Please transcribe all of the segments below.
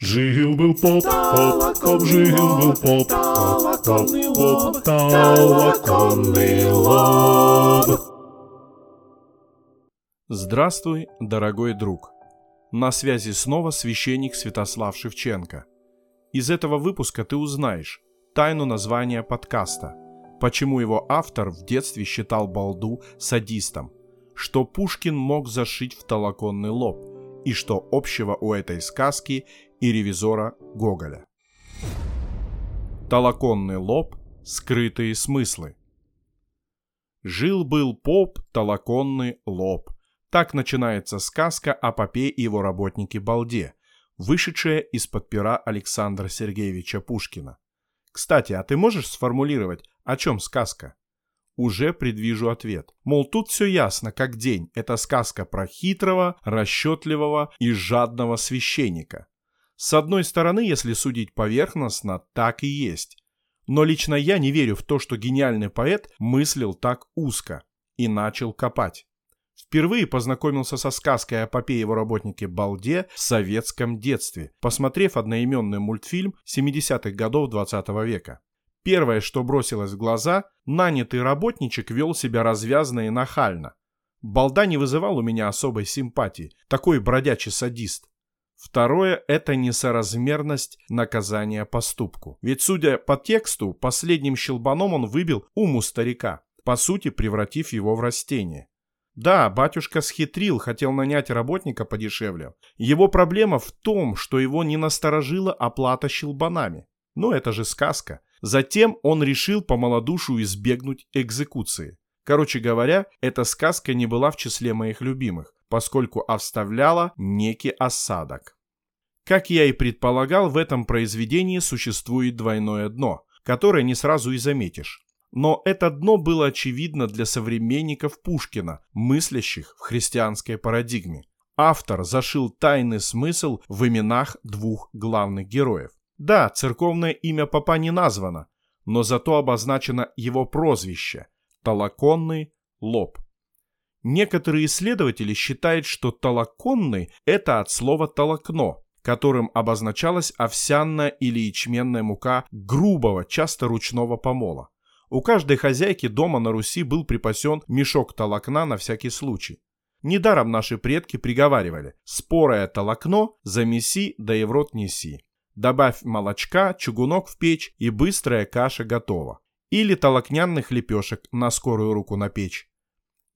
Жил-был поп, поп, жил-был поп, поп, поп, толоконный лоб. Здравствуй, дорогой друг. На связи снова священник Святослав Шевченко. Из этого выпуска ты узнаешь тайну названия подкаста, почему его автор в детстве считал балду садистом, что Пушкин мог зашить в толоконный лоб – и что общего у этой сказки и ревизора Гоголя. Толоконный лоб, скрытые смыслы. Жил-был поп, толоконный лоб. Так начинается сказка о попе и его работнике Балде, вышедшая из-под пера Александра Сергеевича Пушкина. Кстати, а ты можешь сформулировать, о чем сказка? уже предвижу ответ. Мол, тут все ясно, как день. Это сказка про хитрого, расчетливого и жадного священника. С одной стороны, если судить поверхностно, так и есть. Но лично я не верю в то, что гениальный поэт мыслил так узко и начал копать. Впервые познакомился со сказкой о попе его работнике Балде в советском детстве, посмотрев одноименный мультфильм 70-х годов 20 века. Первое, что бросилось в глаза, нанятый работничек вел себя развязно и нахально. Балда не вызывал у меня особой симпатии, такой бродячий садист. Второе – это несоразмерность наказания поступку. Ведь, судя по тексту, последним щелбаном он выбил ум у старика, по сути превратив его в растение. Да, батюшка схитрил, хотел нанять работника подешевле. Его проблема в том, что его не насторожила оплата щелбанами. Но это же сказка. Затем он решил по малодушию избегнуть экзекуции. Короче говоря, эта сказка не была в числе моих любимых, поскольку оставляла некий осадок. Как я и предполагал, в этом произведении существует двойное дно, которое не сразу и заметишь. Но это дно было очевидно для современников Пушкина, мыслящих в христианской парадигме. Автор зашил тайный смысл в именах двух главных героев. Да, церковное имя папа не названо, но зато обозначено его прозвище – Толоконный лоб. Некоторые исследователи считают, что толоконный – это от слова толокно, которым обозначалась овсяная или ячменная мука грубого, часто ручного помола. У каждой хозяйки дома на Руси был припасен мешок толокна на всякий случай. Недаром наши предки приговаривали «спорое толокно замеси да и в рот неси». Добавь молочка, чугунок в печь и быстрая каша готова. Или толокнянных лепешек на скорую руку на печь.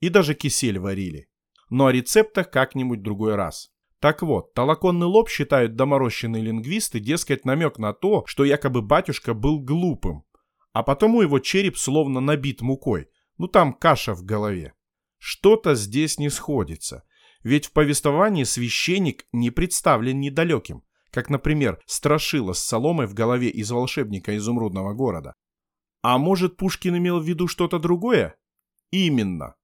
И даже кисель варили. Но о рецептах как-нибудь другой раз. Так вот, толоконный лоб считают доморощенные лингвисты, дескать, намек на то, что якобы батюшка был глупым, а потому его череп словно набит мукой, ну там каша в голове. Что-то здесь не сходится, ведь в повествовании священник не представлен недалеким, как, например, страшила с соломой в голове из волшебника изумрудного города. А может, Пушкин имел в виду что-то другое? Именно.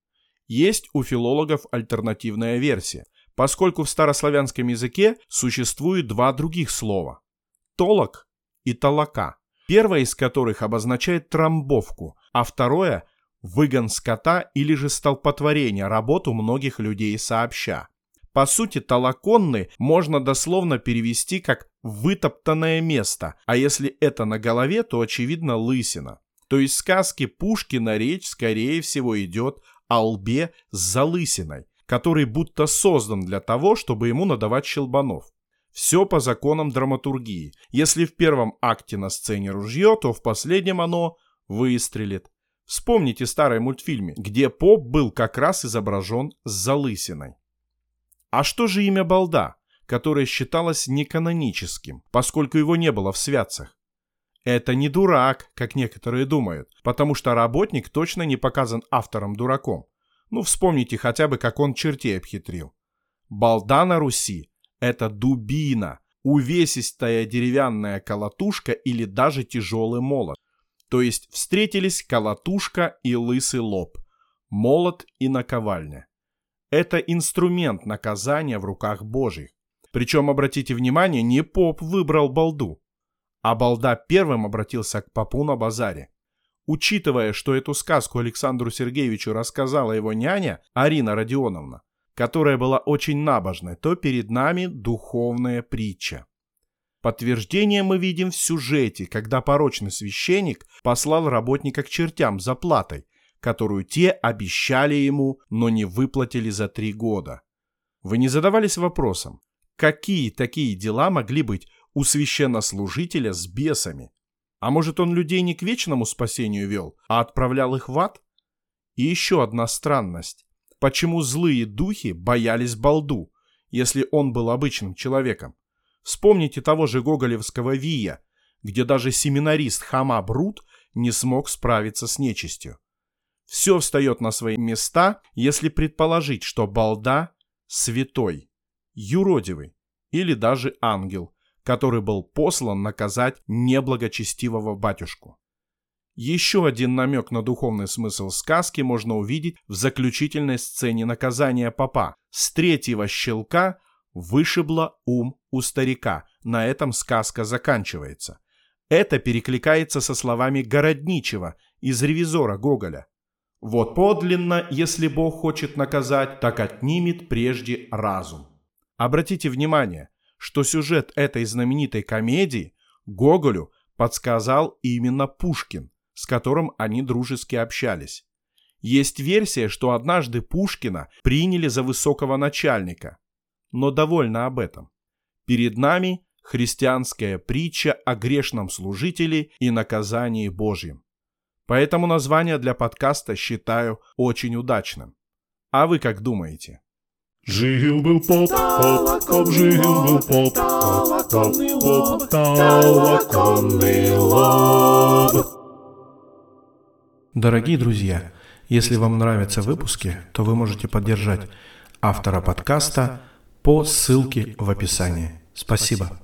Есть у филологов альтернативная версия, поскольку в старославянском языке существует два других слова – толок и толока, первое из которых обозначает трамбовку, а второе – выгон скота или же столпотворение, работу многих людей сообща. По сути, толоконный можно дословно перевести как «вытоптанное место», а если это на голове, то очевидно лысина. То есть в сказке Пушкина речь, скорее всего, идет о лбе с залысиной, который будто создан для того, чтобы ему надавать щелбанов. Все по законам драматургии. Если в первом акте на сцене ружье, то в последнем оно выстрелит. Вспомните старый мультфильме, где поп был как раз изображен с залысиной. А что же имя Балда, которое считалось неканоническим, поскольку его не было в святцах? Это не дурак, как некоторые думают, потому что работник точно не показан автором дураком. Ну, вспомните хотя бы, как он чертей обхитрил. Балда на Руси – это дубина, увесистая деревянная колотушка или даже тяжелый молот. То есть встретились колотушка и лысый лоб, молот и наковальня. Это инструмент наказания в руках Божьих. Причем, обратите внимание, не поп выбрал балду, а балда первым обратился к попу на базаре. Учитывая, что эту сказку Александру Сергеевичу рассказала его няня Арина Родионовна, которая была очень набожной, то перед нами духовная притча. Подтверждение мы видим в сюжете, когда порочный священник послал работника к чертям за платой, которую те обещали ему, но не выплатили за три года. Вы не задавались вопросом, какие такие дела могли быть у священнослужителя с бесами? А может, он людей не к вечному спасению вел, а отправлял их в ад? И еще одна странность. Почему злые духи боялись балду, если он был обычным человеком? Вспомните того же гоголевского Вия, где даже семинарист Хама Брут не смог справиться с нечистью. Все встает на свои места, если предположить, что балда – святой, юродивый или даже ангел, который был послан наказать неблагочестивого батюшку. Еще один намек на духовный смысл сказки можно увидеть в заключительной сцене наказания папа. С третьего щелка вышибло ум у старика. На этом сказка заканчивается. Это перекликается со словами Городничего из «Ревизора» Гоголя. «Вот подлинно, если Бог хочет наказать, так отнимет прежде разум». Обратите внимание, что сюжет этой знаменитой комедии Гоголю подсказал именно Пушкин – с которым они дружески общались. Есть версия, что однажды Пушкина приняли за высокого начальника. Но довольно об этом. Перед нами христианская притча о грешном служителе и наказании Божьем. Поэтому название для подкаста считаю очень удачным. А вы как думаете? Жил-был поп, поп, поп, жил-был поп, поп, поп, поп, толоконный лоб. Дорогие друзья, если вам нравятся выпуски, то вы можете поддержать автора подкаста по ссылке в описании. Спасибо.